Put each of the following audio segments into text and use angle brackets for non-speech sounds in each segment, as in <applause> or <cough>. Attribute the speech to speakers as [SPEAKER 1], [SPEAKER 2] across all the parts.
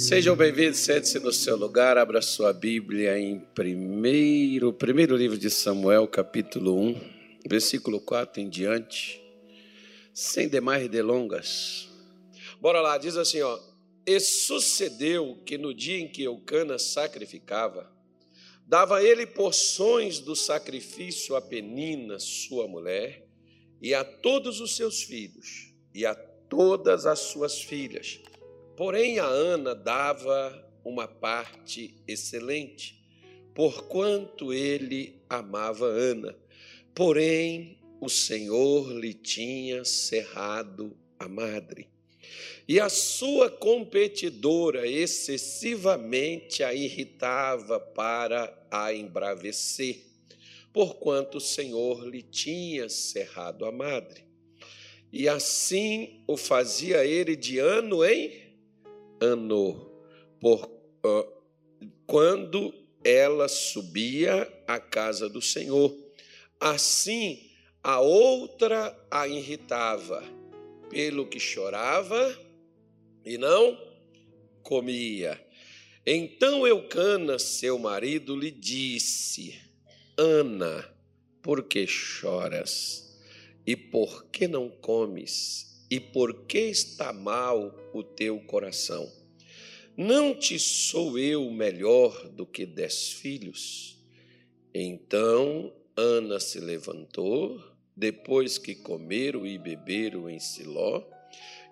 [SPEAKER 1] Sejam bem-vindos, sente-se no seu lugar, abra sua Bíblia em primeiro, primeiro livro de Samuel, capítulo 1, versículo 4 em diante, sem demais delongas. Bora lá, diz assim, ó: E sucedeu que no dia em que Eucana sacrificava, dava ele porções do sacrifício a Penina, sua mulher, e a todos os seus filhos, e a todas as suas filhas Porém, a Ana dava uma parte excelente, porquanto ele amava Ana. Porém, o Senhor lhe tinha cerrado a madre. E a sua competidora excessivamente a irritava para a embravecer, porquanto o Senhor lhe tinha cerrado a madre. E assim o fazia ele de ano em ano, por, uh, quando ela subia à casa do Senhor. Assim, a outra a irritava, pelo que chorava e não comia. Então Eucana, seu marido, lhe disse: Ana, por que choras? E por que não comes? E por que está mal o teu coração? Não te sou eu melhor do que dez filhos? Então Ana se levantou, depois que comeram e beberam em Siló,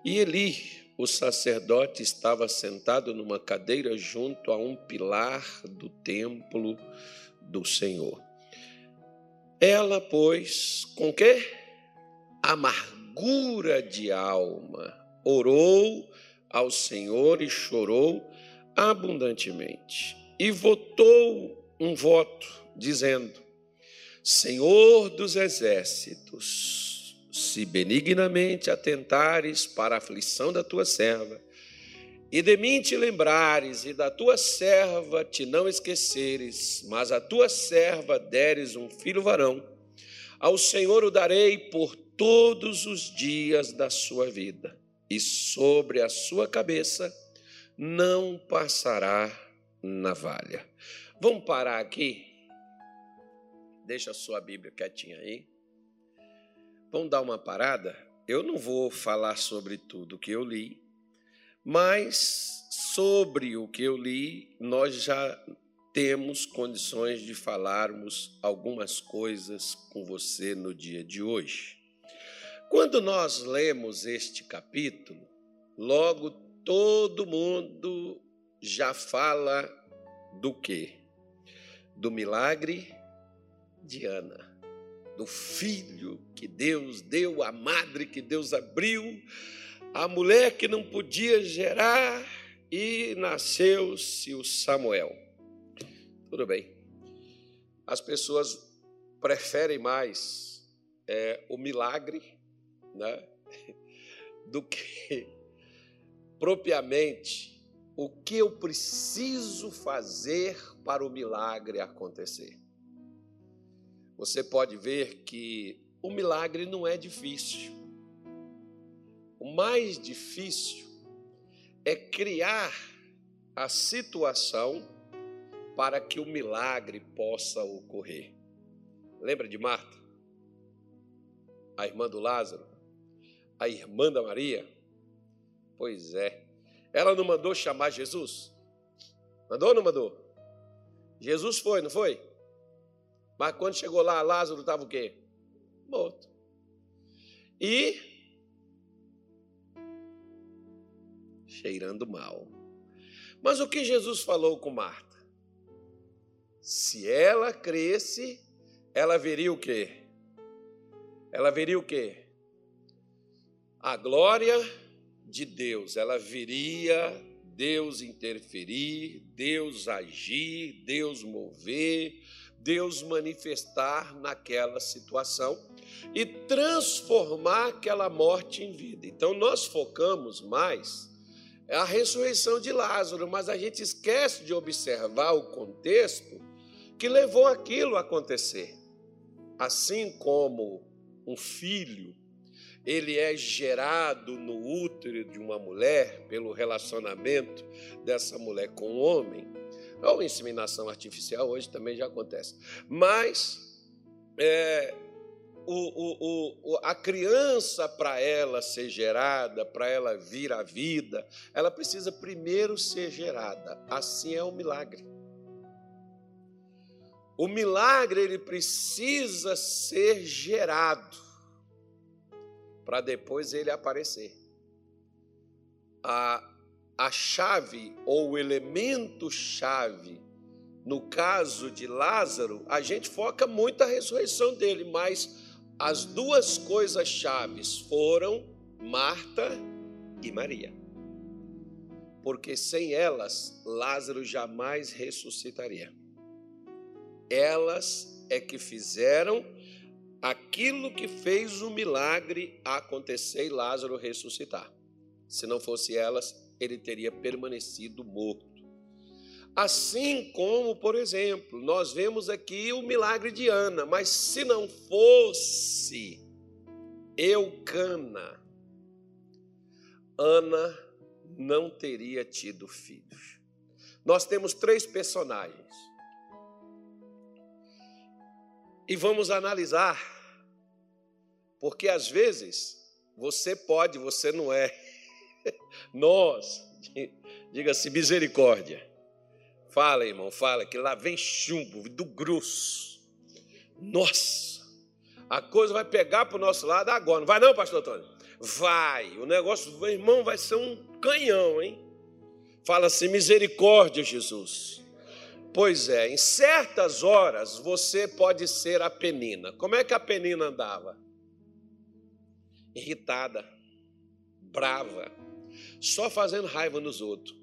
[SPEAKER 1] e Eli, o sacerdote, estava sentado numa cadeira junto a um pilar do templo do Senhor. Ela, pois, com que? Amargura amargura de alma, orou ao Senhor e chorou abundantemente. E votou um voto, dizendo: Senhor dos exércitos, se benignamente atentares para a aflição da tua serva, e de mim te lembrares, e da tua serva te não esqueceres, mas a tua serva deres um filho varão, ao Senhor o darei por todos os dias da sua vida, e sobre a sua cabeça não passará navalha. Vamos parar aqui? Deixa a sua Bíblia quietinha aí. Vamos dar uma parada? Eu não vou falar sobre tudo que eu li, mas sobre o que eu li, nós já temos condições de falarmos algumas coisas com você no dia de hoje. Quando nós lemos este capítulo, logo todo mundo já fala do quê? Do milagre de Ana, do filho que Deus deu, a madre que Deus abriu, a mulher que não podia gerar e nasceu-se o Samuel. Tudo bem. As pessoas preferem mais é, o milagre né, do que propriamente o que eu preciso fazer para o milagre acontecer. Você pode ver que o milagre não é difícil. O mais difícil é criar a situação para que o milagre possa ocorrer. Lembra de Marta? A irmã do Lázaro? A irmã da Maria? Pois é. Ela não mandou chamar Jesus? Mandou ou não mandou? Jesus foi, não foi? Mas quando chegou lá, Lázaro estava o quê? Morto. E cheirando mal. Mas o que Jesus falou com Marta? Se ela cresce, ela veria o quê? Ela veria o quê? A glória de Deus, ela viria, Deus interferir, Deus agir, Deus mover, Deus manifestar naquela situação e transformar aquela morte em vida. Então nós focamos mais a ressurreição de Lázaro, mas a gente esquece de observar o contexto que levou aquilo a acontecer. Assim como um filho ele é gerado no útero de uma mulher pelo relacionamento dessa mulher com o homem, ou inseminação artificial, hoje também já acontece. Mas é, o, o, o, a criança, para ela ser gerada, para ela vir à vida, ela precisa primeiro ser gerada. Assim é o milagre. O milagre ele precisa ser gerado para depois ele aparecer. A, a chave ou o elemento chave no caso de Lázaro, a gente foca muito a ressurreição dele, mas as duas coisas chaves foram Marta e Maria. Porque sem elas, Lázaro jamais ressuscitaria. Elas é que fizeram aquilo que fez o milagre acontecer e Lázaro ressuscitar. Se não fosse elas, ele teria permanecido morto. Assim como, por exemplo, nós vemos aqui o milagre de Ana, mas se não fosse Eucana, Ana não teria tido filhos. Nós temos três personagens. E vamos analisar, porque às vezes você pode, você não é. <laughs> Nós, diga-se misericórdia. Fala, irmão, fala, que lá vem chumbo do grosso. Nossa, a coisa vai pegar para o nosso lado agora. Não vai não, pastor Antônio? Vai. O negócio, irmão, vai ser um canhão, hein? Fala assim, misericórdia, Jesus. Pois é, em certas horas você pode ser a penina. Como é que a penina andava? Irritada, brava, só fazendo raiva nos outros.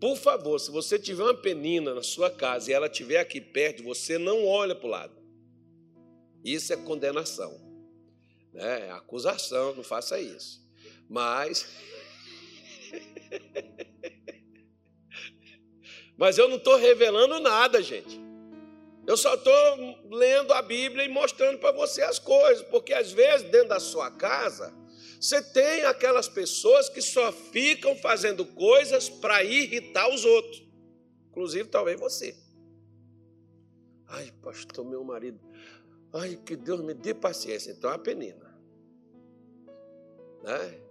[SPEAKER 1] Por favor, se você tiver uma penina na sua casa e ela estiver aqui perto, você não olha para o lado. Isso é condenação. Né? É acusação, não faça isso. Mas. <laughs> Mas eu não estou revelando nada, gente. Eu só estou lendo a Bíblia e mostrando para você as coisas, porque às vezes dentro da sua casa você tem aquelas pessoas que só ficam fazendo coisas para irritar os outros, inclusive talvez você. Ai, pastor, meu marido, ai, que Deus me dê paciência. Então é a penina, né?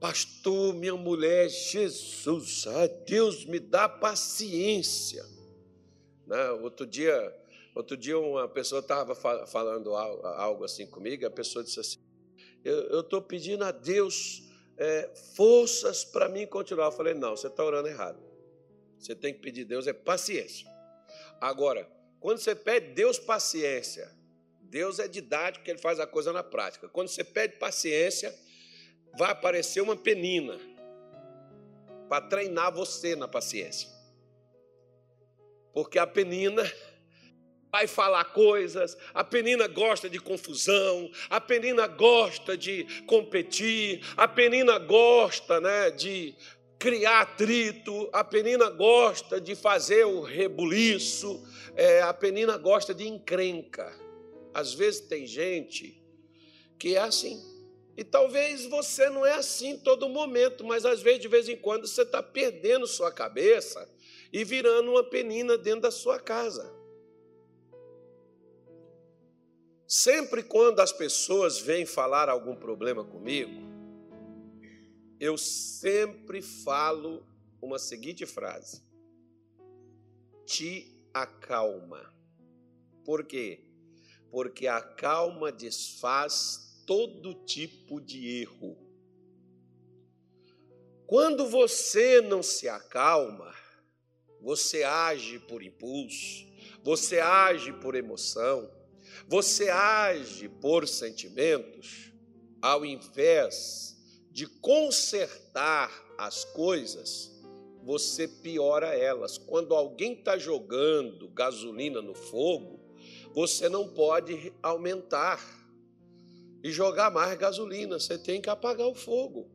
[SPEAKER 1] Pastor, minha mulher, Jesus, ai, Deus me dá paciência. Né? Outro dia, outro dia uma pessoa estava falando algo assim comigo, a pessoa disse assim: eu estou pedindo a Deus é, forças para mim continuar. Eu falei, não, você está orando errado. Você tem que pedir a Deus é paciência. Agora, quando você pede Deus paciência, Deus é didático, ele faz a coisa na prática. Quando você pede paciência, vai aparecer uma penina para treinar você na paciência. Porque a penina vai falar coisas, a Penina gosta de confusão, a Penina gosta de competir, a Penina gosta né, de criar atrito, a Penina gosta de fazer o rebuliço, é, a Penina gosta de encrenca. Às vezes tem gente que é assim. E talvez você não é assim todo momento, mas às vezes, de vez em quando, você está perdendo sua cabeça e virando uma penina dentro da sua casa. Sempre quando as pessoas vêm falar algum problema comigo, eu sempre falo uma seguinte frase: te acalma. Por quê? Porque a calma desfaz todo tipo de erro. Quando você não se acalma, você age por impulso, você age por emoção, você age por sentimentos ao invés de consertar as coisas, você piora elas. Quando alguém está jogando gasolina no fogo, você não pode aumentar e jogar mais gasolina, você tem que apagar o fogo.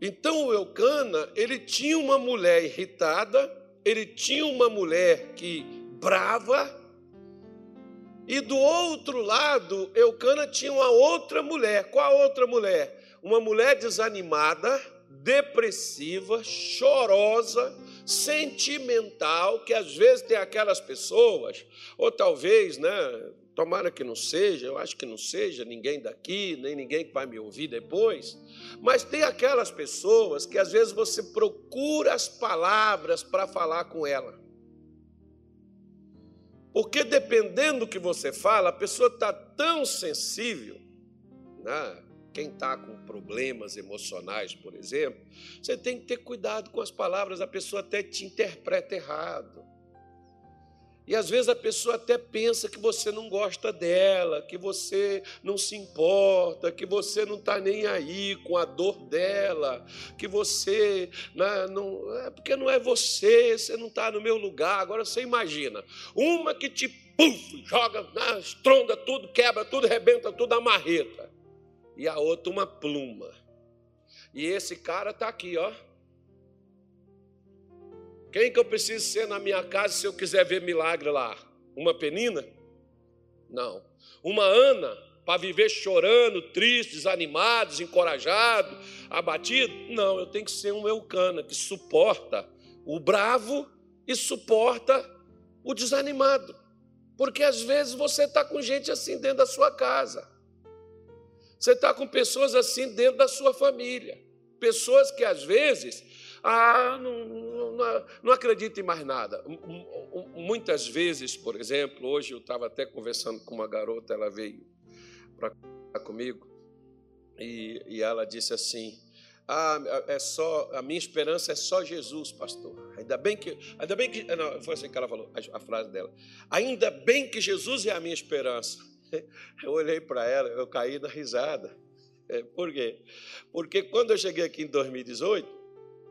[SPEAKER 1] Então o Eucana, ele tinha uma mulher irritada, ele tinha uma mulher que brava, E do outro lado, Eucana tinha uma outra mulher. Qual outra mulher? Uma mulher desanimada, depressiva, chorosa, sentimental, que às vezes tem aquelas pessoas, ou talvez, né, tomara que não seja, eu acho que não seja ninguém daqui, nem ninguém que vai me ouvir depois, mas tem aquelas pessoas que às vezes você procura as palavras para falar com ela. Porque dependendo do que você fala, a pessoa está tão sensível, né? quem está com problemas emocionais, por exemplo, você tem que ter cuidado com as palavras, a pessoa até te interpreta errado. E às vezes a pessoa até pensa que você não gosta dela, que você não se importa, que você não está nem aí com a dor dela, que você não, não é porque não é você, você não está no meu lugar. Agora você imagina, uma que te puf, joga, né, estronda tudo, quebra tudo, rebenta tudo a marreta, e a outra uma pluma. E esse cara está aqui, ó quem que eu preciso ser na minha casa se eu quiser ver milagre lá? Uma penina? Não. Uma Ana para viver chorando, triste, desanimado, desencorajado, abatido? Não, eu tenho que ser um Eucana que suporta o bravo e suporta o desanimado. Porque às vezes você está com gente assim dentro da sua casa. Você está com pessoas assim dentro da sua família. Pessoas que às vezes ah, não, não, não acredito em mais nada. Muitas vezes, por exemplo, hoje eu estava até conversando com uma garota, ela veio para comigo e, e ela disse assim: ah, é só a minha esperança é só Jesus, pastor. Ainda bem que, ainda bem que, não, foi assim que ela falou a, a frase dela. Ainda bem que Jesus é a minha esperança. <laughs> Eu olhei para ela, eu caí na risada. É, por quê? Porque quando eu cheguei aqui em 2018,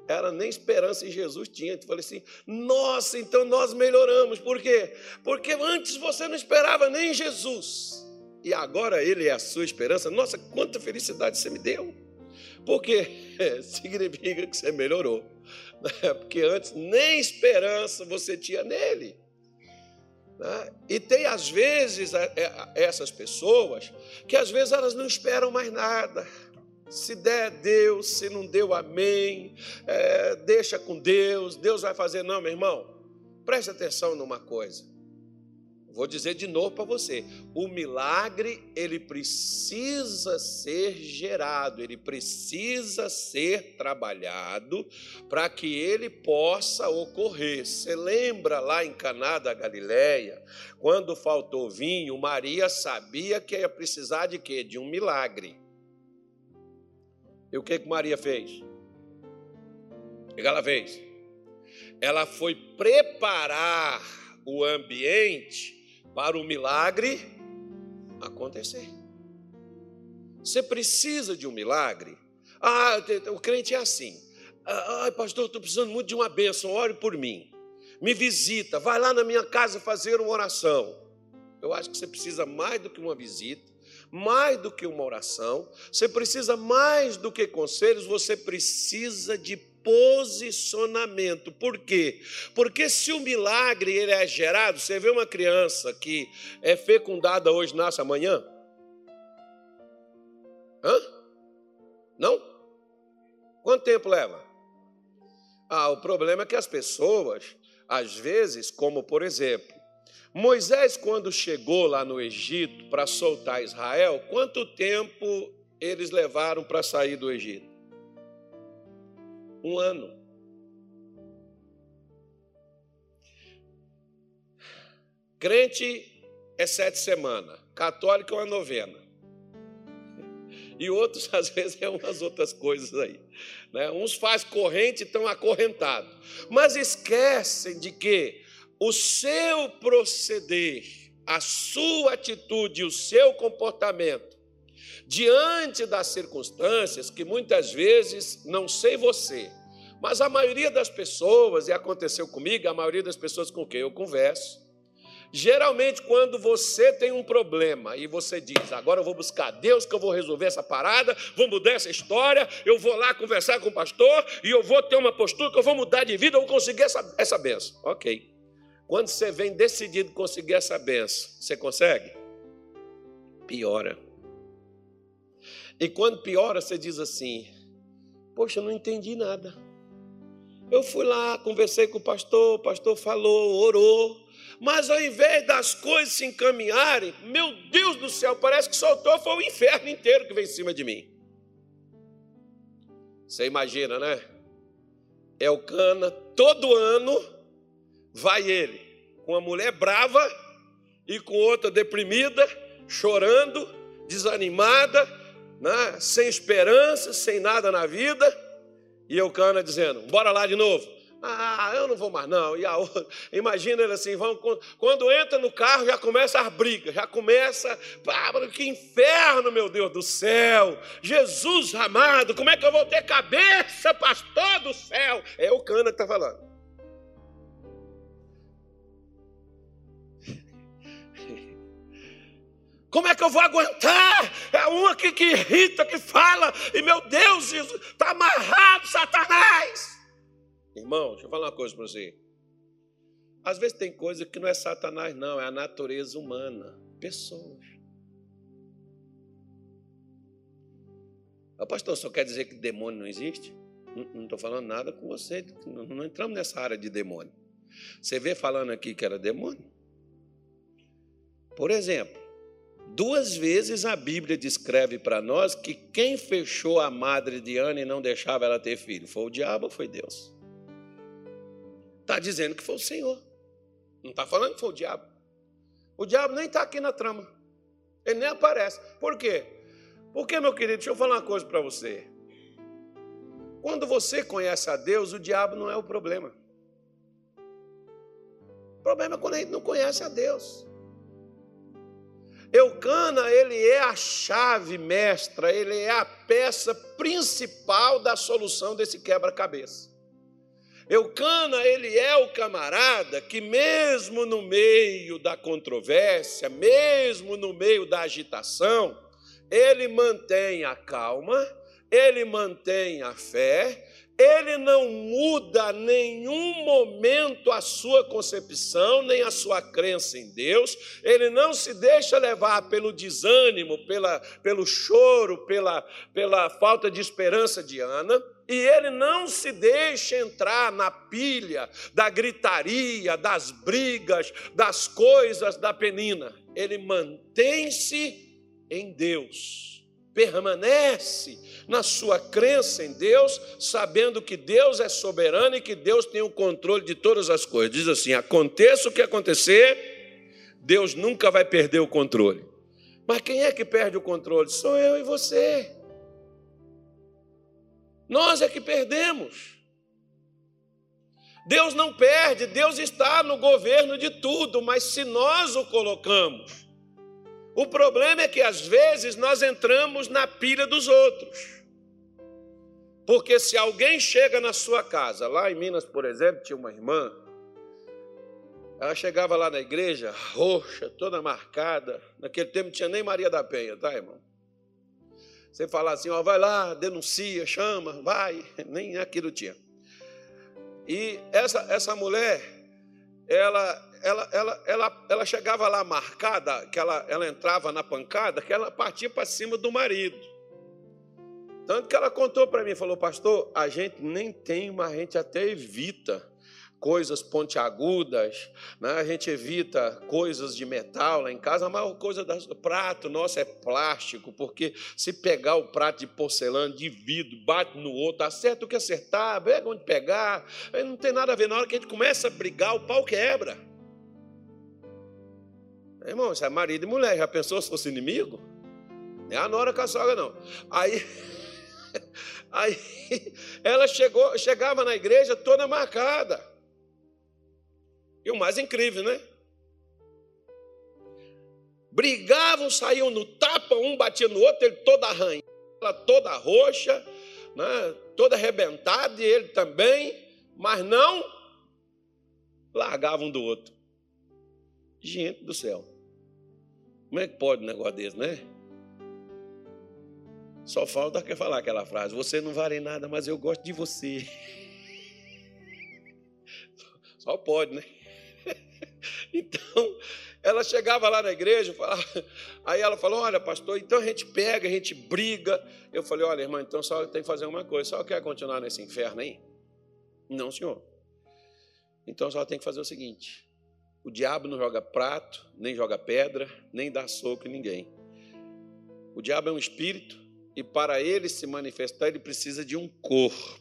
[SPEAKER 1] ela nem esperança em Jesus tinha. Eu falei assim: nossa, então nós melhoramos. Por quê? Porque antes você não esperava nem em Jesus. E agora ele é a sua esperança. Nossa, quanta felicidade você me deu. Porque é, <laughs> significa que você melhorou. Né? Porque antes nem esperança você tinha nele. Né? E tem às vezes é, essas pessoas que às vezes elas não esperam mais nada se der, Deus, se não deu, amém. É, deixa com Deus, Deus vai fazer. Não, meu irmão, preste atenção numa coisa. Vou dizer de novo para você: o milagre ele precisa ser gerado, ele precisa ser trabalhado para que ele possa ocorrer. Você lembra lá em Caná da Galileia, quando faltou vinho, Maria sabia que ia precisar de quê? De um milagre. E o que, que Maria fez? O que ela fez? Ela foi preparar o ambiente para o milagre acontecer. Você precisa de um milagre? Ah, o crente é assim. Ah, pastor, estou precisando muito de uma bênção, ore por mim. Me visita, vai lá na minha casa fazer uma oração. Eu acho que você precisa mais do que uma visita mais do que uma oração, você precisa mais do que conselhos, você precisa de posicionamento. Por quê? Porque se o milagre ele é gerado, você vê uma criança que é fecundada hoje, nasce amanhã? Hã? Não? Quanto tempo leva? Ah, o problema é que as pessoas, às vezes, como por exemplo, Moisés, quando chegou lá no Egito para soltar Israel, quanto tempo eles levaram para sair do Egito? Um ano. Crente é sete semanas, católico é uma novena. E outros, <laughs> às vezes, é umas outras coisas aí. Né? Uns faz corrente e estão acorrentados. Mas esquecem de que o seu proceder, a sua atitude, o seu comportamento, diante das circunstâncias que muitas vezes, não sei você, mas a maioria das pessoas, e aconteceu comigo, a maioria das pessoas com quem eu converso, Geralmente, quando você tem um problema e você diz, agora eu vou buscar Deus, que eu vou resolver essa parada, vou mudar essa história, eu vou lá conversar com o pastor e eu vou ter uma postura que eu vou mudar de vida, eu vou conseguir essa, essa benção. Ok. Quando você vem decidido conseguir essa benção, você consegue? Piora. E quando piora, você diz assim: Poxa, eu não entendi nada. Eu fui lá, conversei com o pastor, o pastor falou, orou, mas ao invés das coisas se encaminharem, meu Deus do céu, parece que soltou foi o inferno inteiro que veio em cima de mim. Você imagina, né? É o cana, todo ano vai ele, com uma mulher brava e com outra deprimida, chorando, desanimada, né? sem esperança, sem nada na vida, e o cana dizendo: bora lá de novo. Ah, eu não vou mais não. E a outra, imagina ele assim, vão, quando entra no carro já começa as brigas, já começa, ah, que inferno, meu Deus do céu. Jesus amado, como é que eu vou ter cabeça, pastor do céu? É o cana que está falando. Como é que eu vou aguentar? É uma que, que irrita, que fala, e meu Deus, está amarrado, Satanás. Irmão, deixa eu falar uma coisa para você. Às vezes tem coisa que não é Satanás, não, é a natureza humana, pessoas. O pastor, só quer dizer que demônio não existe? Não estou falando nada com você, não, não entramos nessa área de demônio. Você vê falando aqui que era demônio? Por exemplo, duas vezes a Bíblia descreve para nós que quem fechou a madre de Ana e não deixava ela ter filho foi o diabo ou foi Deus? Está dizendo que foi o Senhor. Não está falando que foi o diabo. O diabo nem está aqui na trama. Ele nem aparece. Por quê? Porque, meu querido, deixa eu falar uma coisa para você. Quando você conhece a Deus, o diabo não é o problema. O problema é quando a gente não conhece a Deus. Eucana, ele é a chave mestra, ele é a peça principal da solução desse quebra-cabeça. Eucana, ele é o camarada que, mesmo no meio da controvérsia, mesmo no meio da agitação, ele mantém a calma, ele mantém a fé, ele não muda nenhum momento a sua concepção, nem a sua crença em Deus, ele não se deixa levar pelo desânimo, pela, pelo choro, pela, pela falta de esperança de Ana, e ele não se deixa entrar na pilha da gritaria, das brigas, das coisas da penina. Ele mantém-se em Deus, permanece na sua crença em Deus, sabendo que Deus é soberano e que Deus tem o controle de todas as coisas. Diz assim: aconteça o que acontecer, Deus nunca vai perder o controle. Mas quem é que perde o controle? Sou eu e você. Nós é que perdemos. Deus não perde, Deus está no governo de tudo, mas se nós o colocamos, o problema é que às vezes nós entramos na pilha dos outros. Porque se alguém chega na sua casa, lá em Minas, por exemplo, tinha uma irmã, ela chegava lá na igreja, roxa, toda marcada. Naquele tempo não tinha nem Maria da Penha, tá, irmão? Você falar assim, ó, vai lá, denuncia, chama, vai, <laughs> nem aquilo tinha. E essa, essa mulher, ela, ela, ela, ela, ela chegava lá marcada, que ela, ela entrava na pancada, que ela partia para cima do marido. Tanto que ela contou para mim, falou, pastor, a gente nem tem, mas a gente até evita coisas pontiagudas, né? a gente evita coisas de metal lá em casa, a maior coisa do prato nosso é plástico, porque se pegar o prato de porcelana, de vidro, bate no outro, acerta o que acertar, pega onde pegar, não tem nada a ver, na hora que a gente começa a brigar, o pau quebra. Irmão, isso é marido e mulher, já pensou se fosse inimigo? Não é a nora com a sogra, não. Aí... <laughs> Aí ela chegou, chegava na igreja toda marcada. E o mais incrível, né? Brigavam, saíam no tapa, um batia no outro, ele toda arranhada, toda roxa, né? toda arrebentada, e ele também, mas não largavam um do outro. Gente do céu. Como é que pode um negócio desse, né? Só falta que falar aquela frase: Você não vale nada, mas eu gosto de você. <laughs> Só pode, né? <laughs> Então, ela chegava lá na igreja, falava, aí ela falou: Olha, pastor, então a gente pega, a gente briga. Eu falei: Olha, irmã, então só tem que fazer uma coisa, só quer continuar nesse inferno aí? Não, senhor. Então só tem que fazer o seguinte: o diabo não joga prato, nem joga pedra, nem dá soco em ninguém. O diabo é um espírito e para ele se manifestar, ele precisa de um corpo.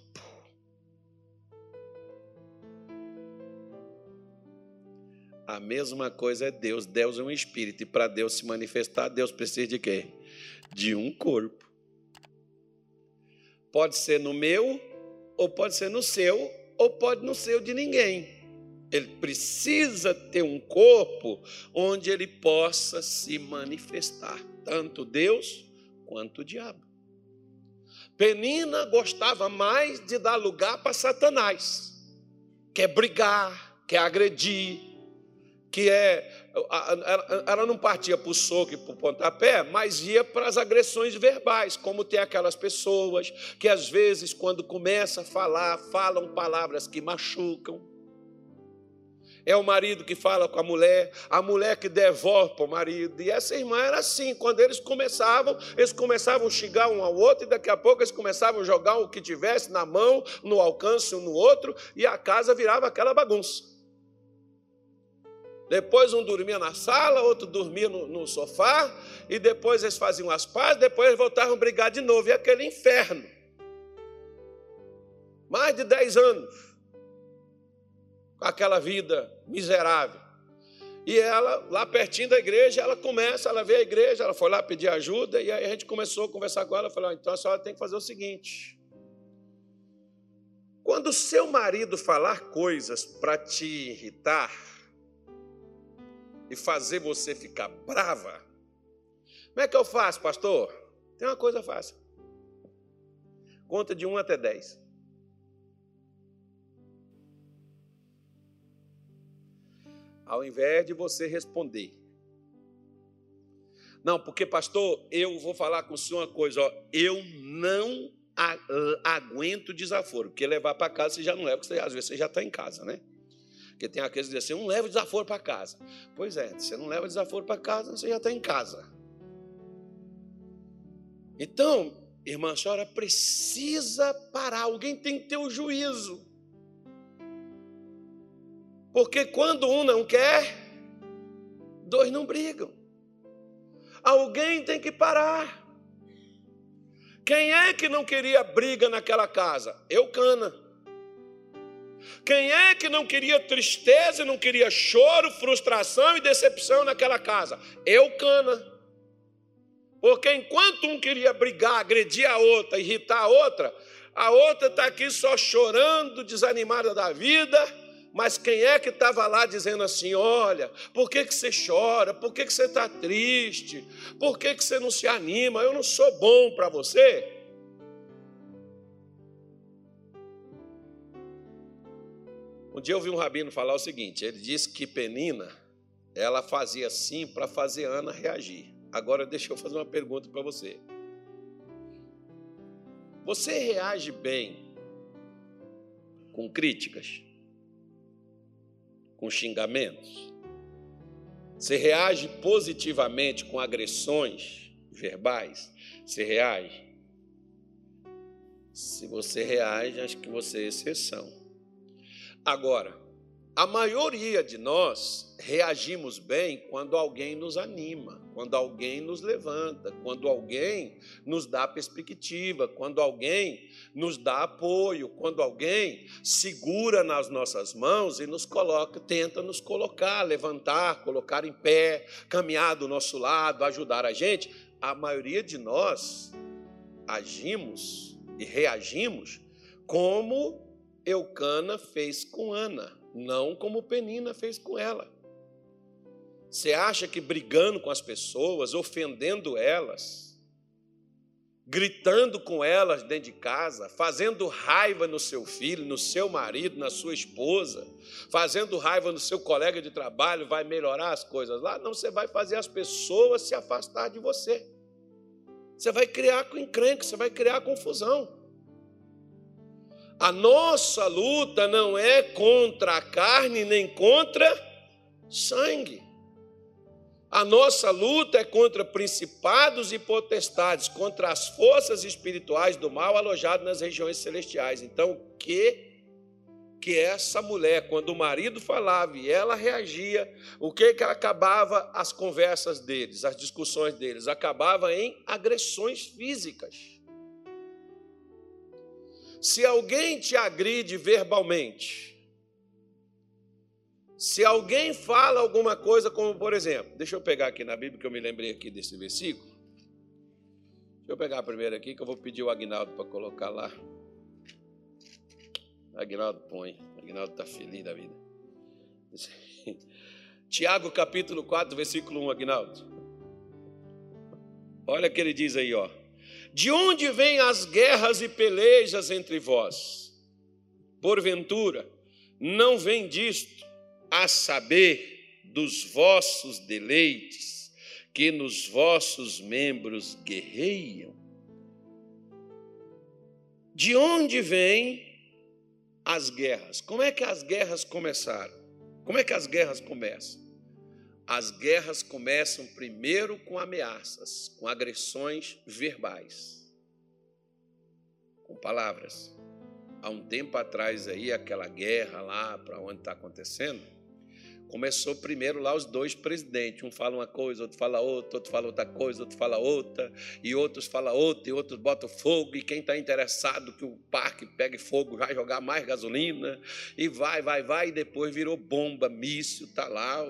[SPEAKER 1] A mesma coisa é Deus. Deus é um espírito. E para Deus se manifestar, Deus precisa de quê? De um corpo. Pode ser no meu, ou pode ser no seu, ou pode não ser o de ninguém. Ele precisa ter um corpo onde ele possa se manifestar, tanto Deus quanto o diabo. Penina gostava mais de dar lugar para Satanás, quer brigar, quer agredir, que é. Ela não partia para o soco e para o pontapé, mas ia para as agressões verbais, como tem aquelas pessoas que às vezes, quando começa a falar, falam palavras que machucam. É o marido que fala com a mulher, a mulher que devora para o marido. E essa irmã era assim, quando eles começavam, eles começavam a xingar um ao outro, e daqui a pouco eles começavam a jogar o que tivesse na mão, no alcance um no outro, e a casa virava aquela bagunça. Depois um dormia na sala, outro dormia no, no, sofá, e depois eles faziam as pazes, depois eles voltavam a brigar de novo, e aquele inferno. Mais de dez anos, com aquela vida miserável. E ela, lá pertinho da igreja, ela começa, ela vê a igreja, ela foi lá pedir ajuda, e aí a gente começou a conversar com ela, falou, então a senhora tem que fazer o seguinte, quando o seu marido falar coisas para te irritar, e fazer você ficar brava, como é que eu faço, pastor? Tem uma coisa fácil. Conta de 1 até 10. Ao invés de você responder. Não, porque, pastor, eu vou falar com o senhor uma coisa, ó, eu não aguento desaforo, porque levar para casa você já não leva, porque às vezes você já está em casa, né? Porque tem aqueles que dizem assim: não leva desaforo para casa. Pois é, você não leva desaforo para casa, você já está em casa. Então, irmã, a senhora precisa parar. Alguém tem que ter o juízo. Porque quando um não quer, dois não brigam. Alguém tem que parar. Quem é que não queria briga naquela casa? Eucana. Quem é que não queria tristeza, não queria choro, frustração e decepção naquela casa? Eucana. Porque enquanto um queria brigar, agredir a outra, irritar a outra, a outra está aqui só chorando, desanimada da vida. Mas quem é que estava lá dizendo assim: olha, por que, que você chora? Por que, que você está triste? Por que, que você não se anima? Eu não sou bom para você. Um dia eu vi um rabino falar o seguinte: ele disse que Penina, ela fazia assim para fazer Ana reagir. Agora deixa eu fazer uma pergunta para você. Você reage bem com críticas? Com xingamentos? Você reage positivamente com agressões verbais? Você reage? Se você reage, acho que você é exceção. Agora, a maioria de nós reagimos bem quando alguém nos anima, quando alguém nos levanta, quando alguém nos dá perspectiva, quando alguém nos dá apoio, quando alguém segura nas nossas mãos e nos coloca, tenta nos colocar, levantar, colocar em pé, caminhar do nosso lado, ajudar a gente. A maioria de nós agimos e reagimos como Eucana fez com Ana, não como Penina fez com ela. Você acha que brigando com as pessoas, ofendendo elas, gritando com elas dentro de casa, fazendo raiva no seu filho, no seu marido, na sua esposa, fazendo raiva no seu colega de trabalho, vai melhorar as coisas lá? Não, você vai fazer as pessoas se afastar de você. Você vai criar encrenca, você vai criar confusão. A nossa luta não é contra a carne nem contra Sangue. A nossa luta é contra principados e potestades, contra as forças espirituais do mal alojadas nas regiões celestiais. Então, o que que essa mulher, quando o marido falava e ela reagia, o que que acabava as conversas deles, as discussões deles? Acabava em agressões físicas. Se alguém te agride verbalmente, se alguém fala alguma coisa, como por exemplo, deixa eu pegar aqui na Bíblia que eu me lembrei aqui desse versículo. Deixa eu pegar primeiro aqui que eu vou pedir o Agnaldo para colocar lá. Agnaldo põe. Agnaldo está feliz da vida. <laughs> Tiago capítulo 4, versículo 1, Agnaldo. Olha o que ele diz aí, ó. De onde vêm as guerras e pelejas entre vós? Porventura, não vem disto, a saber, dos vossos deleites, que nos vossos membros guerreiam? De onde vem as guerras. Como é que as guerras começaram? Como é que as guerras começam? As guerras começam primeiro com ameaças, com agressões verbais, com palavras. Há um tempo atrás aí, aquela guerra lá para onde está acontecendo, Começou primeiro lá os dois presidentes, um fala uma coisa, outro fala outra, outro fala outra coisa, outro fala outra, e outros fala outra, e outros botam fogo, e quem está interessado que o parque pegue fogo vai jogar mais gasolina, e vai, vai, vai, e depois virou bomba, míssil, está lá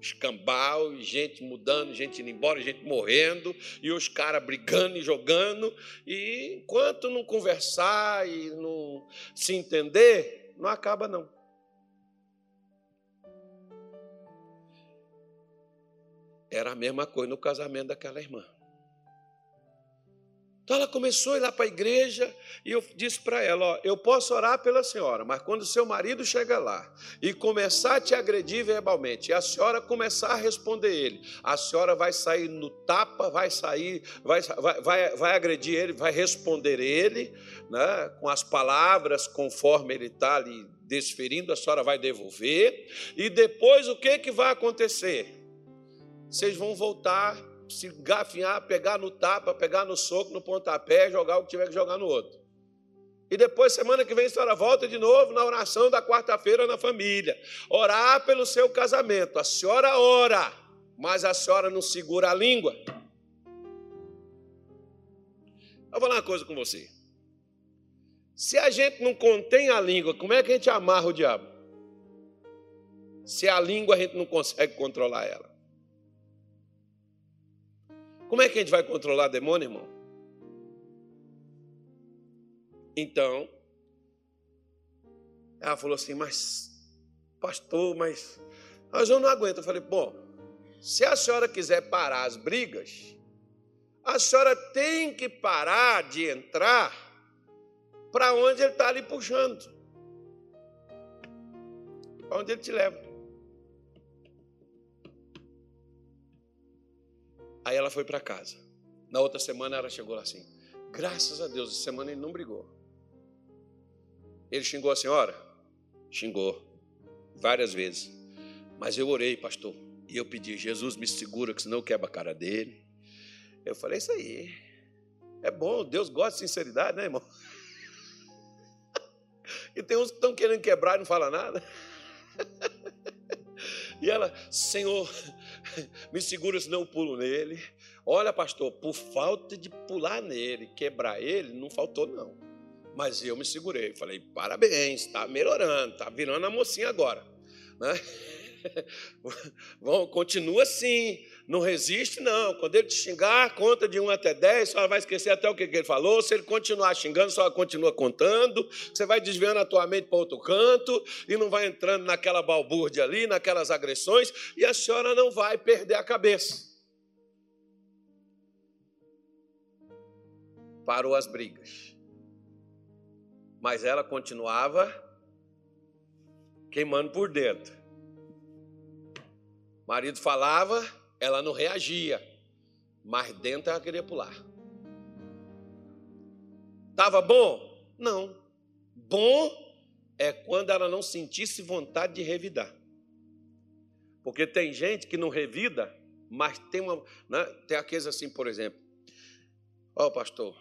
[SPEAKER 1] escambau, gente mudando, gente indo embora, gente morrendo, e os caras brigando e jogando, e enquanto não conversar e não se entender, não acaba não. Era a mesma coisa no casamento daquela irmã. Então ela começou a ir lá para a igreja e eu disse para ela: Ó, eu posso orar pela senhora, mas quando seu marido chega lá e começar a te agredir verbalmente, e a senhora começar a responder ele, a senhora vai sair no tapa, vai sair, vai, vai, vai, vai agredir ele, vai responder ele, né, com as palavras conforme ele está ali desferindo, a senhora vai devolver, e depois o que, que vai acontecer? vocês vão voltar, se gafinhar, pegar no tapa, pegar no soco, no pontapé, jogar o que tiver que jogar no outro. E depois, semana que vem, a senhora volta de novo na oração da quarta-feira na família. Orar pelo seu casamento. A senhora ora, mas a senhora não segura a língua. Eu vou falar uma coisa com você. Se a gente não contém a língua, como é que a gente amarra o diabo? Se a língua a gente não consegue controlar ela. Como é que a gente vai controlar demônio, irmão? Então, ela falou assim, mas, pastor, mas, mas eu não aguento. Eu falei, bom, se a senhora quiser parar as brigas, a senhora tem que parar de entrar para onde ele está ali puxando. Para onde ele te leva. Aí ela foi para casa. Na outra semana ela chegou lá assim: graças a Deus, essa semana ele não brigou. Ele xingou a senhora? Xingou. Várias vezes. Mas eu orei, pastor. E eu pedi, Jesus me segura, que senão eu quebro a cara dele. Eu falei, isso aí. É bom, Deus gosta de sinceridade, né, irmão? <laughs> E tem uns que estão querendo quebrar e não fala nada. <laughs> E ela, Senhor, <laughs> me segura senão eu pulo nele. Olha, pastor, por falta de pular nele, quebrar ele, não faltou não. Mas eu me segurei. Falei, parabéns, está melhorando, está virando a mocinha agora. Né? <laughs> <laughs> Bom, continua assim, não resiste, não. Quando ele te xingar, conta de 1 até 10, só vai esquecer até o que ele falou. Se ele continuar xingando, só continua contando. Você vai desviando a tua mente para outro canto e não vai entrando naquela balbúrdia ali, naquelas agressões, e a senhora não vai perder a cabeça. Parou as brigas. Mas ela continuava queimando por dentro. Marido falava, ela não reagia, mas dentro ela queria pular. Estava bom? Não. Bom é quando ela não sentisse vontade de revidar. Porque tem gente que não revida, mas tem uma. Né? Tem aqueles assim, por exemplo. Ó, oh, pastor,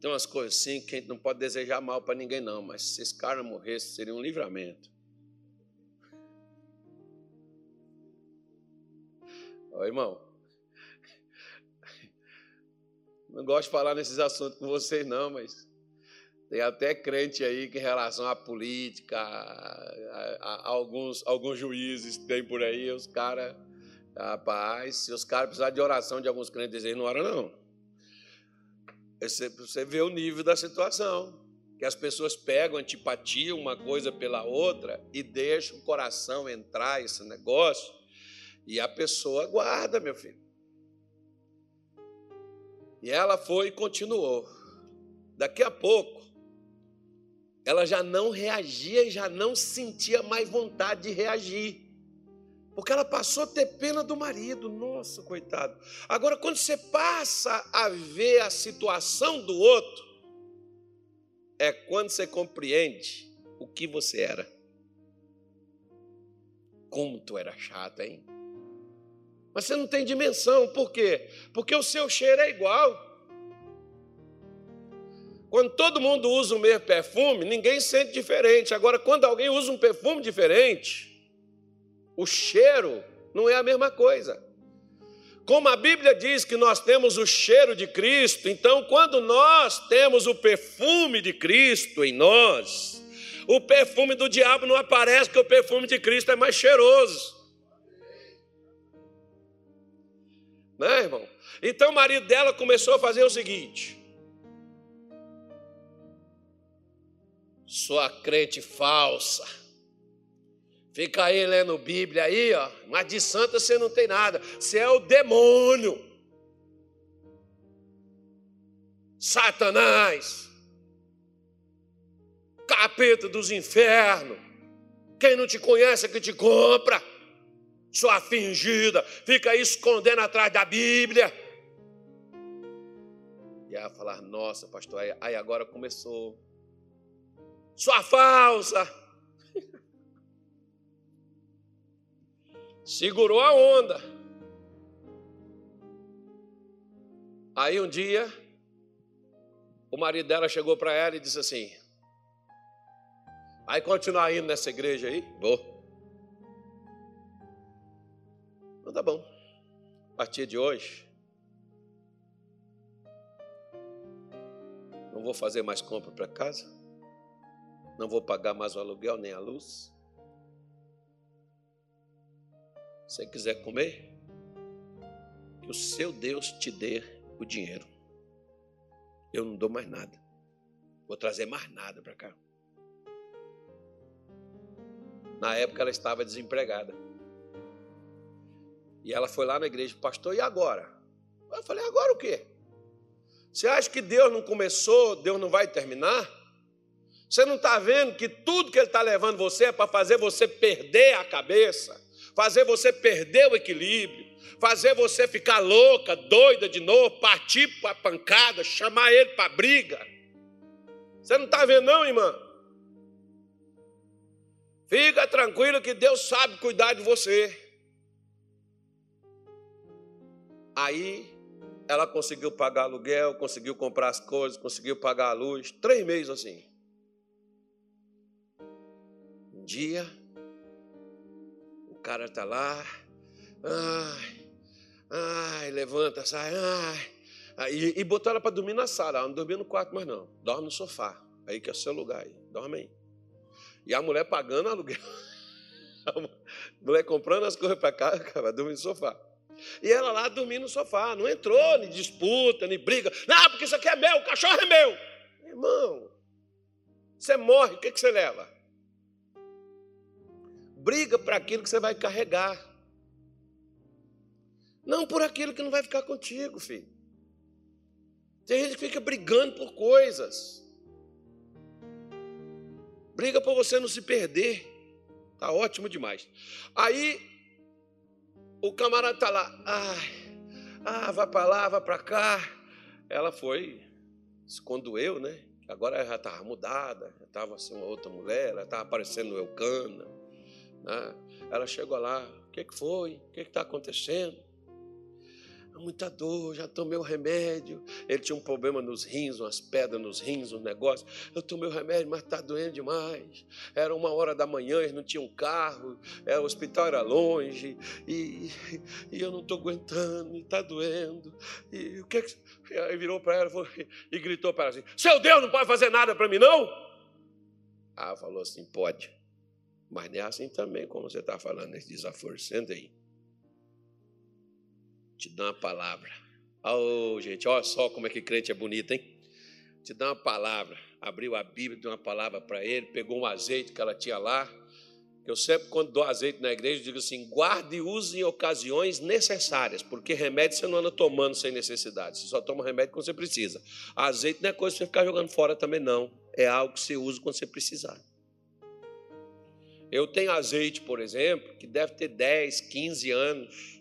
[SPEAKER 1] tem umas coisas assim que a gente não pode desejar mal para ninguém, não, mas se esse cara morresse, seria um livramento. Ó, irmão, não gosto de falar nesses assuntos com vocês, não, mas tem até crente aí que, em relação à política, a, a, a alguns, alguns juízes tem por aí, os caras, rapaz, se os caras precisarem de oração de alguns crentes aí, não ora não. Você, você vê o nível da situação, que as pessoas pegam antipatia uma coisa pela outra e deixam o coração entrar esse negócio, e a pessoa guarda, meu filho. E ela foi e continuou. Daqui a pouco, ela já não reagia e já não sentia mais vontade de reagir. Porque ela passou a ter pena do marido, nossa, coitado. Agora, quando você passa a ver a situação do outro, é quando você compreende o que você era. Como tu era chata, hein? Mas você não tem dimensão, por quê? Porque o seu cheiro é igual. Quando todo mundo usa o mesmo perfume, ninguém sente diferente. Agora, quando alguém usa um perfume diferente, o cheiro não é a mesma coisa. Como a Bíblia diz que nós temos o cheiro de Cristo, então quando nós temos o perfume de Cristo em nós, o perfume do diabo não aparece, porque o perfume de Cristo é mais cheiroso. Né, irmão? Então o marido dela começou a fazer o seguinte: Sua crente falsa. Fica aí lendo Bíblia aí, ó. Mas de santa você não tem nada. Você é o demônio. Satanás. Capeta dos infernos. Quem não te conhece é que te compra. Sua fingida. Fica aí escondendo atrás da Bíblia. E ela falar, nossa, pastor, aí agora começou sua falsa. <laughs> Segurou a onda. Aí um dia, o marido dela chegou para ela e disse assim: Vai continuar indo nessa igreja aí? Vou. Tá bom. A partir de hoje, não vou fazer mais compra para casa não vou pagar mais o aluguel nem a luz. Se quiser comer, que o seu Deus te dê o dinheiro. Eu não dou mais nada. Vou trazer mais nada para cá. Na época ela estava desempregada. E ela foi lá na igreja, pastor, e agora? Eu falei, agora o quê? Você acha que Deus não começou, Deus não vai terminar? Você não está vendo que tudo que ele está levando você é para fazer você perder a cabeça, fazer você perder o equilíbrio, fazer você ficar louca, doida de novo, partir para a pancada, chamar ele para briga. Você não está vendo, não, irmã? Fica tranquilo que Deus sabe cuidar de você. Aí ela conseguiu pagar aluguel, conseguiu comprar as coisas, conseguiu pagar a luz, três meses assim dia, o cara está lá, ai, ai, levanta, sai, ai. E, e botou ela para dormir na sala, ela não dormia no quarto mais não, dorme no sofá, aí que é o seu lugar aí, dorme aí. E a mulher pagando aluguel, <laughs> a mulher comprando as coisas para cá, <laughs> vai dormir no sofá. E ela lá dormindo no sofá, não entrou, nem disputa, nem briga. Não, porque isso aqui é meu, o cachorro é meu. Irmão, você morre, o que, que você leva? Briga para aquilo que você vai carregar. Não por aquilo que não vai ficar contigo, filho. Tem gente que fica brigando por coisas. Briga para você não se perder. Tá ótimo demais. Aí o camarada tá lá, ai, ah, vai para lá, vai para cá. Ela foi, se condoeu, né? Agora ela já estava mudada, já estava assim, uma outra mulher, ela estava parecendo Eucana Né? Ela chegou lá, o que, que foi? O que está acontecendo? Muita dor, já tomei o remédio. Ele tinha um problema nos rins, umas pedras nos rins, um negócio. Eu tomei o remédio, mas está doendo demais. Era uma hora da manhã, eles não tinham carro, é, o hospital era longe, e, e eu não estou aguentando, e está doendo. E o que, que Aí virou para ela e gritou para ela assim: Seu Deus não pode fazer nada para mim, não? Ah, falou assim: Pode. Mas não é assim também, como você está falando nesse desaforo. Senta aí te dá uma palavra. Oh, gente, olha só como é que crente é bonito, hein? Te dá uma palavra. Abriu a Bíblia, deu uma palavra para ele, pegou um azeite que ela tinha lá. Eu sempre, quando dou azeite na igreja, digo assim: guarde e use em ocasiões necessárias, porque remédio você não anda tomando sem necessidade, você só toma remédio quando você precisa. Azeite não é coisa para você ficar jogando fora também, não. É algo que você usa quando você precisar. Eu tenho azeite, por exemplo, que deve ter 10, 15 anos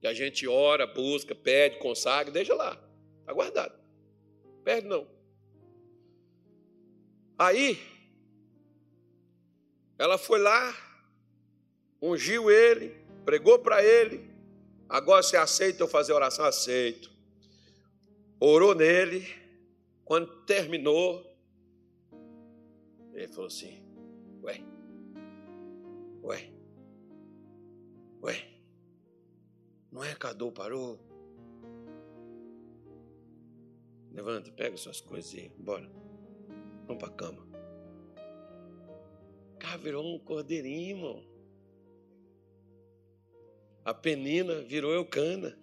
[SPEAKER 1] que a gente ora, busca, pede, consagra, deixa lá, está guardado. Perde não. Aí, ela foi lá, ungiu ele, pregou para ele. Agora você aceita eu fazer oração? Aceito. Orou nele. Quando terminou, ele falou assim: Ué, ué, ué. Não é Cadu parou? Levanta, pega suas coisas e bora. Vamos para cama. Cara, virou um cordeirinho, irmão. A penina virou eucana.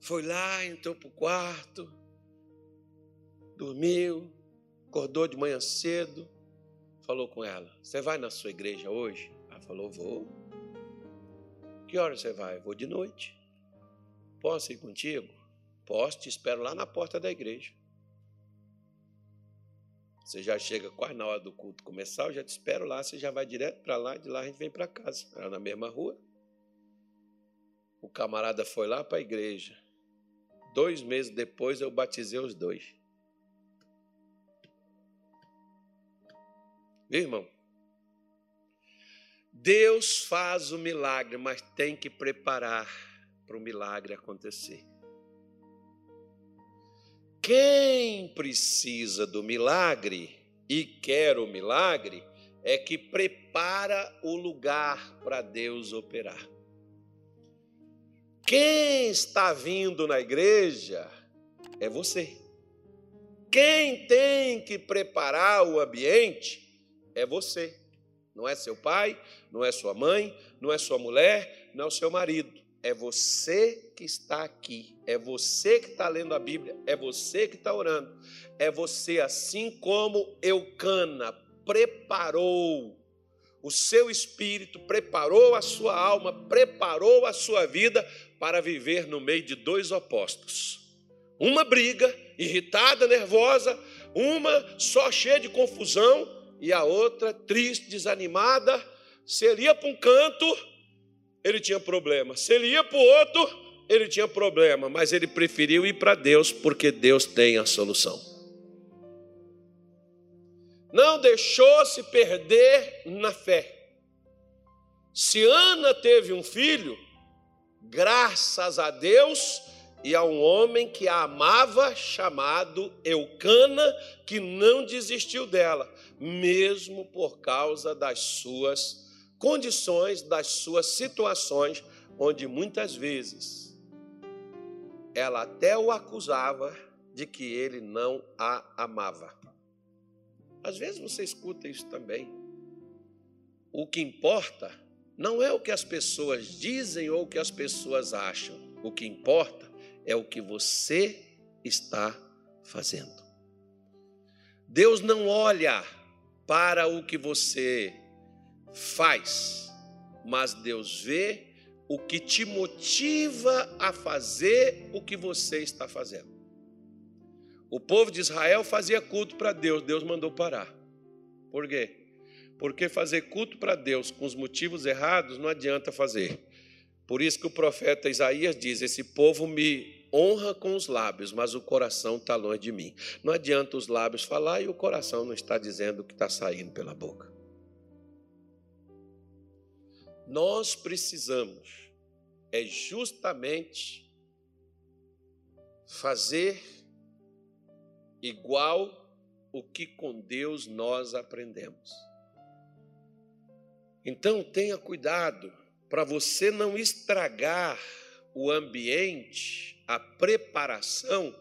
[SPEAKER 1] Foi lá, entrou para o quarto, dormiu, acordou de manhã cedo, falou com ela: Você vai na sua igreja hoje? Ela falou: Vou. Que hora você vai? Vou de noite. Posso ir contigo? Posso, te espero lá na porta da igreja. Você já chega quase na hora do culto começar, eu já te espero lá, você já vai direto para lá, de lá a gente vem para casa. Era na mesma rua. O camarada foi lá para a igreja. Dois meses depois eu batizei os dois. Viu, irmão? Deus faz o milagre, mas tem que preparar para o milagre acontecer. Quem precisa do milagre e quer o milagre é que prepara o lugar para Deus operar. Quem está vindo na igreja é você. Quem tem que preparar o ambiente é você. Não é seu pai, não é sua mãe, não é sua mulher, não é o seu marido. É você que está aqui, é você que está lendo a Bíblia, é você que está orando, é você, assim como Eucana preparou o seu espírito, preparou a sua alma, preparou a sua vida para viver no meio de dois opostos. Uma briga, irritada, nervosa, uma só cheia de confusão, e a outra triste, desanimada. Se ele ia para um canto, ele tinha problema. Se ele ia para o outro, ele tinha problema. Mas ele preferiu ir para Deus, porque Deus tem a solução. Não deixou se perder na fé. Se Ana teve um filho, graças a Deus, e a um homem que a amava, chamado Eucana, que não desistiu dela, mesmo por causa das suas condições, das suas situações, onde muitas vezes ela até o acusava de que ele não a amava. Às vezes você escuta isso também. O que importa não é o que as pessoas dizem ou o que as pessoas acham. O que importa é o que você está fazendo. Deus não olha para o que você faz, mas Deus vê o que te motiva a fazer o que você está fazendo. O povo de Israel fazia culto para Deus, Deus mandou parar. Por quê? Porque fazer culto para Deus com os motivos errados não adianta fazer. Por isso que o profeta Isaías diz: Esse povo me honra com os lábios, mas o coração está longe de mim. Não adianta os lábios falar e o coração não está dizendo o que está saindo pela boca. Nós precisamos é justamente fazer igual o que com Deus nós aprendemos. Então tenha cuidado para você não estragar o ambiente, a preparação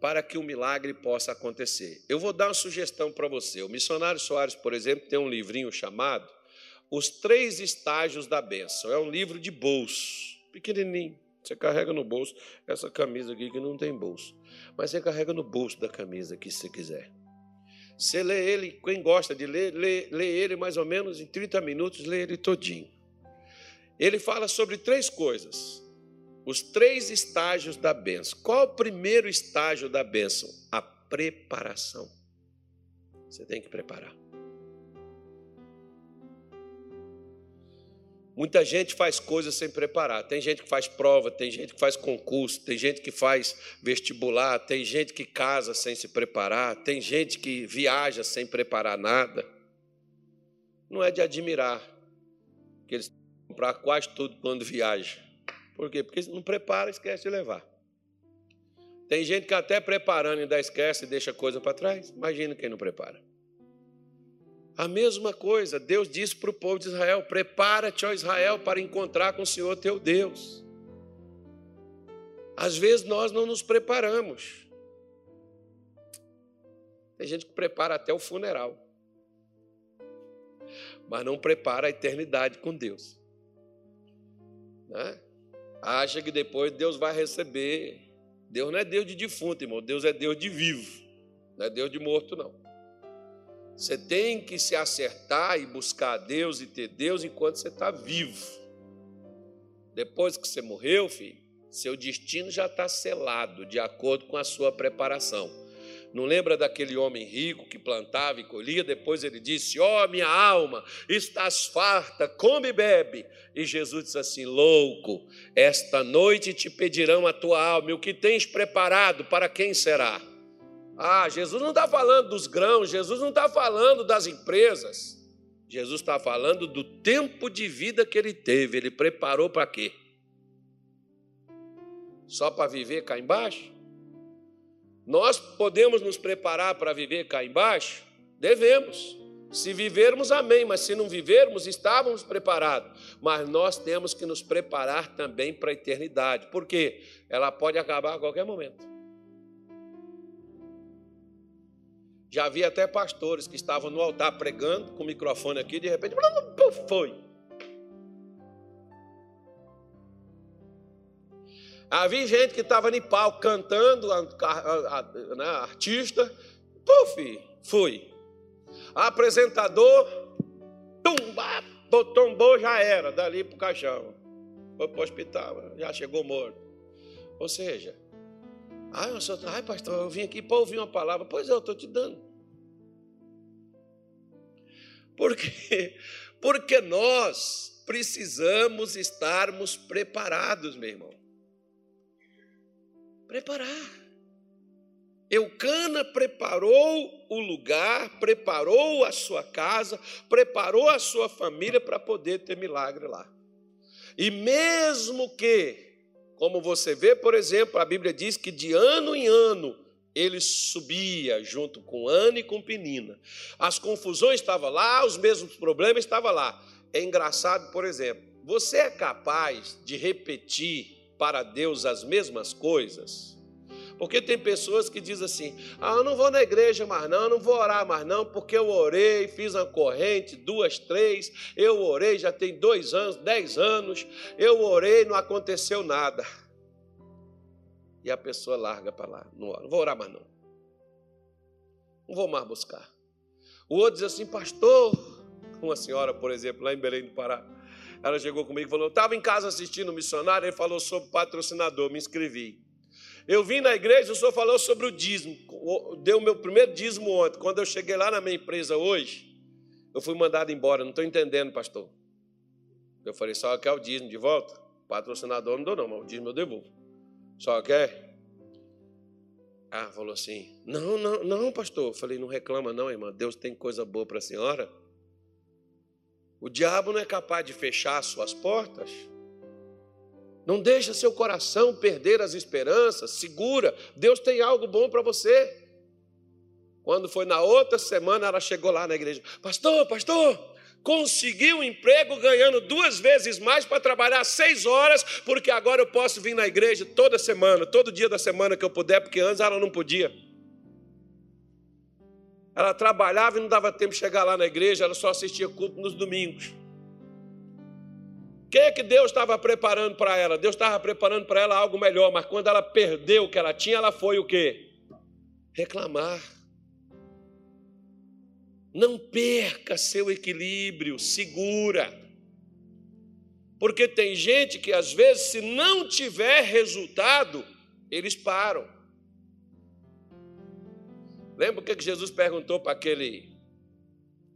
[SPEAKER 1] para que o milagre possa acontecer. Eu vou dar uma sugestão para você. O missionário Soares, por exemplo, tem um livrinho chamado Os Três Estágios da Bênção. É um livro de bolso, pequenininho. Você carrega no bolso essa camisa aqui que não tem bolso. Mas você carrega no bolso da camisa aqui se você quiser. Você lê ele, quem gosta de ler, lê, lê ele mais ou menos em 30 minutos, lê ele todinho. Ele fala sobre três coisas. Os três estágios da bênção. Qual o primeiro estágio da bênção? A preparação. Você tem que preparar. Muita gente faz coisas sem preparar. Tem gente que faz prova, tem gente que faz concurso, tem gente que faz vestibular, tem gente que casa sem se preparar, tem gente que viaja sem preparar nada. Não é de admirar que eles comprar quase tudo quando viaja. Por quê? Porque não prepara, esquece de levar. Tem gente que até preparando ainda esquece e deixa coisa para trás. Imagina quem não prepara. A mesma coisa, Deus disse para o povo de Israel: Prepara-te, ó Israel, para encontrar com o Senhor teu Deus. Às vezes nós não nos preparamos. Tem gente que prepara até o funeral, mas não prepara a eternidade com Deus. Né? Acha que depois Deus vai receber. Deus não é Deus de defunto, irmão. Deus é Deus de vivo. Não é Deus de morto, não. Você tem que se acertar e buscar a Deus e ter Deus enquanto você está vivo. Depois que você morreu, filho, seu destino já está selado de acordo com a sua preparação. Não lembra daquele homem rico que plantava e colhia? Depois ele disse: Ó oh, minha alma, estás farta, come e bebe. E Jesus disse assim: Louco, esta noite te pedirão a tua alma, e o que tens preparado, para quem será? Ah, Jesus não está falando dos grãos, Jesus não está falando das empresas. Jesus está falando do tempo de vida que ele teve. Ele preparou para quê? Só para viver cá embaixo? Nós podemos nos preparar para viver cá embaixo? Devemos. Se vivermos, amém, mas se não vivermos, estávamos preparados. Mas nós temos que nos preparar também para a eternidade, porque ela pode acabar a qualquer momento. Já havia até pastores que estavam no altar pregando, com o microfone aqui, de repente, <laughs> foi. Havia gente que estava em palco cantando, a, a, a, né, artista, puf, fui. Apresentador, tumba, tombou, já era, dali para o caixão. Foi para o hospital, já chegou morto. Ou seja, Ai, eu sou, ai, pastor, eu vim aqui para ouvir uma palavra. Pois é, eu estou te dando. Por quê? Porque nós precisamos estarmos preparados, meu irmão. Preparar. Eucana preparou o lugar, preparou a sua casa, preparou a sua família para poder ter milagre lá. E mesmo que como você vê, por exemplo, a Bíblia diz que de ano em ano ele subia junto com Ana e com Penina. As confusões estavam lá, os mesmos problemas estavam lá. É engraçado, por exemplo, você é capaz de repetir para Deus as mesmas coisas? Porque tem pessoas que dizem assim: ah, eu não vou na igreja mais não, eu não vou orar mais não, porque eu orei, fiz uma corrente, duas, três, eu orei, já tem dois anos, dez anos, eu orei, não aconteceu nada. E a pessoa larga para lá, não, não vou orar mais não. Não vou mais buscar. O outro diz assim, pastor, uma senhora, por exemplo, lá em Belém do Pará, ela chegou comigo e falou: estava em casa assistindo o missionário, ele falou sobre patrocinador, me inscrevi. Eu vim na igreja, o senhor falou sobre o dízimo. Deu o meu primeiro dízimo ontem. Quando eu cheguei lá na minha empresa hoje, eu fui mandado embora. Não estou entendendo, pastor. Eu falei, só quer o dízimo de volta? Patrocinador não dou, não, mas o dízimo eu devolvo. Só quer? Ah, falou assim: Não, não, não, pastor. Eu falei: Não reclama, não, irmã. Deus tem coisa boa para a senhora. O diabo não é capaz de fechar suas portas. Não deixa seu coração perder as esperanças. Segura. Deus tem algo bom para você. Quando foi na outra semana, ela chegou lá na igreja: Pastor, pastor, conseguiu um emprego ganhando duas vezes mais para trabalhar seis horas, porque agora eu posso vir na igreja toda semana, todo dia da semana que eu puder, porque antes ela não podia. Ela trabalhava e não dava tempo de chegar lá na igreja, ela só assistia culto nos domingos. O que, é que Deus estava preparando para ela? Deus estava preparando para ela algo melhor, mas quando ela perdeu o que ela tinha, ela foi o quê? Reclamar. Não perca seu equilíbrio, segura. Porque tem gente que às vezes, se não tiver resultado, eles param. Lembra o que Jesus perguntou para aquele,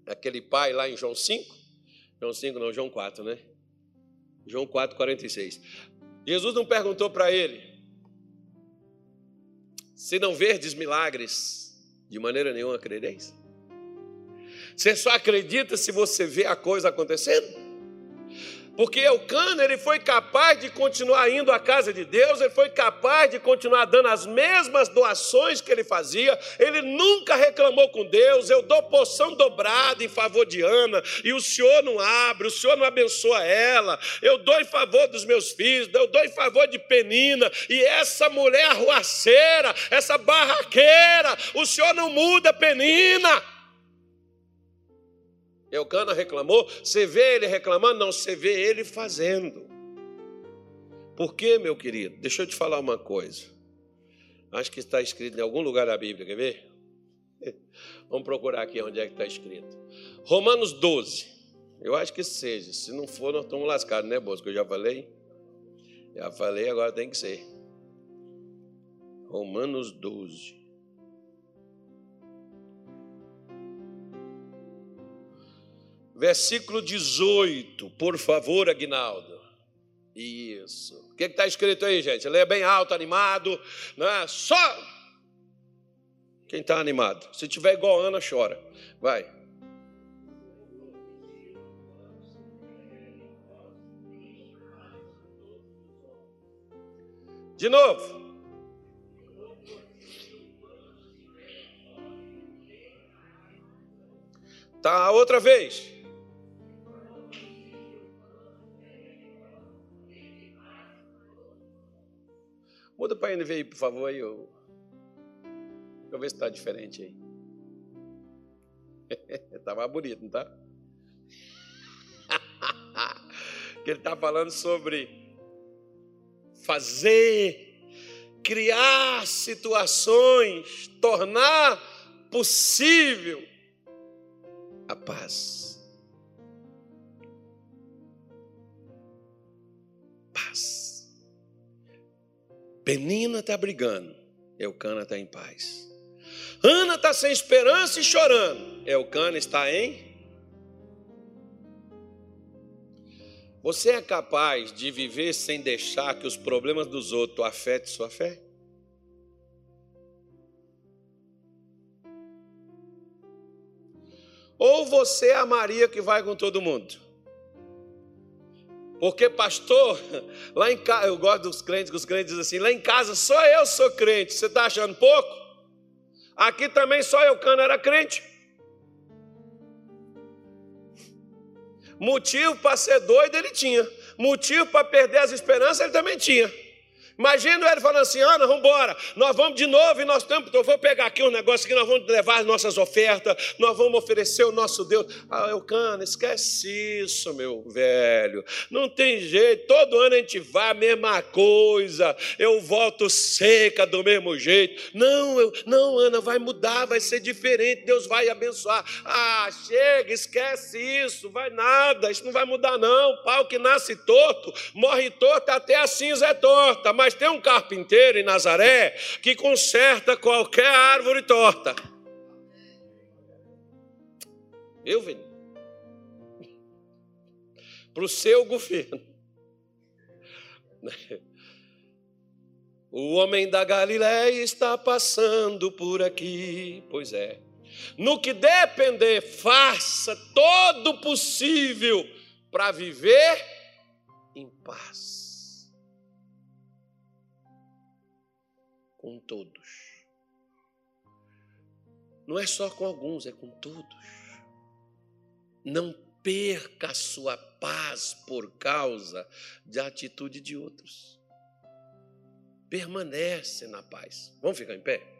[SPEAKER 1] aquele pai lá em João 5? João 5, não, João 4, né? João 4, 46. Jesus não perguntou para ele: Se não verdes milagres, de maneira nenhuma crereis? Você só acredita se você vê a coisa acontecendo? Porque Eucana, ele foi capaz de continuar indo à casa de Deus, ele foi capaz de continuar dando as mesmas doações que ele fazia, ele nunca reclamou com Deus, eu dou poção dobrada em favor de Ana, e o Senhor não abre, o Senhor não abençoa ela, eu dou em favor dos meus filhos, eu dou em favor de Penina, e essa mulher arruaceira, essa barraqueira, o Senhor não muda Penina. Eucana reclamou, você vê ele reclamando? Não, você vê ele fazendo. Por quê, meu querido? Deixa eu te falar uma coisa. Acho que está escrito em algum lugar da Bíblia, quer ver? <laughs> Vamos procurar aqui onde é que está escrito. Romanos 12. Eu acho que seja. Se não for, nós estamos lascados, né, Bosco? Eu já falei? Já falei, agora tem que ser. Romanos 12. Versículo 18, por favor, Agnaldo. Isso. O que está escrito aí, gente? Leia bem alto, animado. Não é? Só. Quem está animado? Se tiver igual Ana, chora. Vai. De novo. Tá, outra vez. Muda para a NVI, por favor, aí. Eu... Deixa eu ver se está diferente aí. Está <laughs> mais bonito, não está? <laughs> que ele está falando sobre fazer, criar situações, tornar possível a paz. Penina está brigando, Eucana está em paz. Ana está sem esperança e chorando, Eucana está em. Você é capaz de viver sem deixar que os problemas dos outros afetem sua fé? Ou você é a Maria que vai com todo mundo? Porque, pastor, lá em casa, eu gosto dos crentes, que os crentes dizem assim: lá em casa só eu sou crente, você está achando pouco? Aqui também só eu, cano, era crente. Motivo para ser doido ele tinha, motivo para perder as esperanças ele também tinha. Imagina ele falando assim: Ana, vamos embora, nós vamos de novo e nós temos, eu vou pegar aqui um negócio que nós vamos levar as nossas ofertas, nós vamos oferecer o nosso Deus. Ah, Eucana, esquece isso, meu velho. Não tem jeito, todo ano a gente vai, a mesma coisa, eu volto seca do mesmo jeito. Não, eu, não, Ana, vai mudar, vai ser diferente, Deus vai abençoar. Ah, chega, esquece isso, vai nada, isso não vai mudar, não. Pau que nasce torto, morre torto, até a cinza é torta mas tem um carpinteiro em Nazaré que conserta qualquer árvore torta. Eu, venho Para o seu governo. O homem da Galiléia está passando por aqui. Pois é. No que depender, faça todo o possível para viver em paz com todos. Não é só com alguns, é com todos. Não perca a sua paz por causa da atitude de outros permanece na paz. Vamos ficar em pé?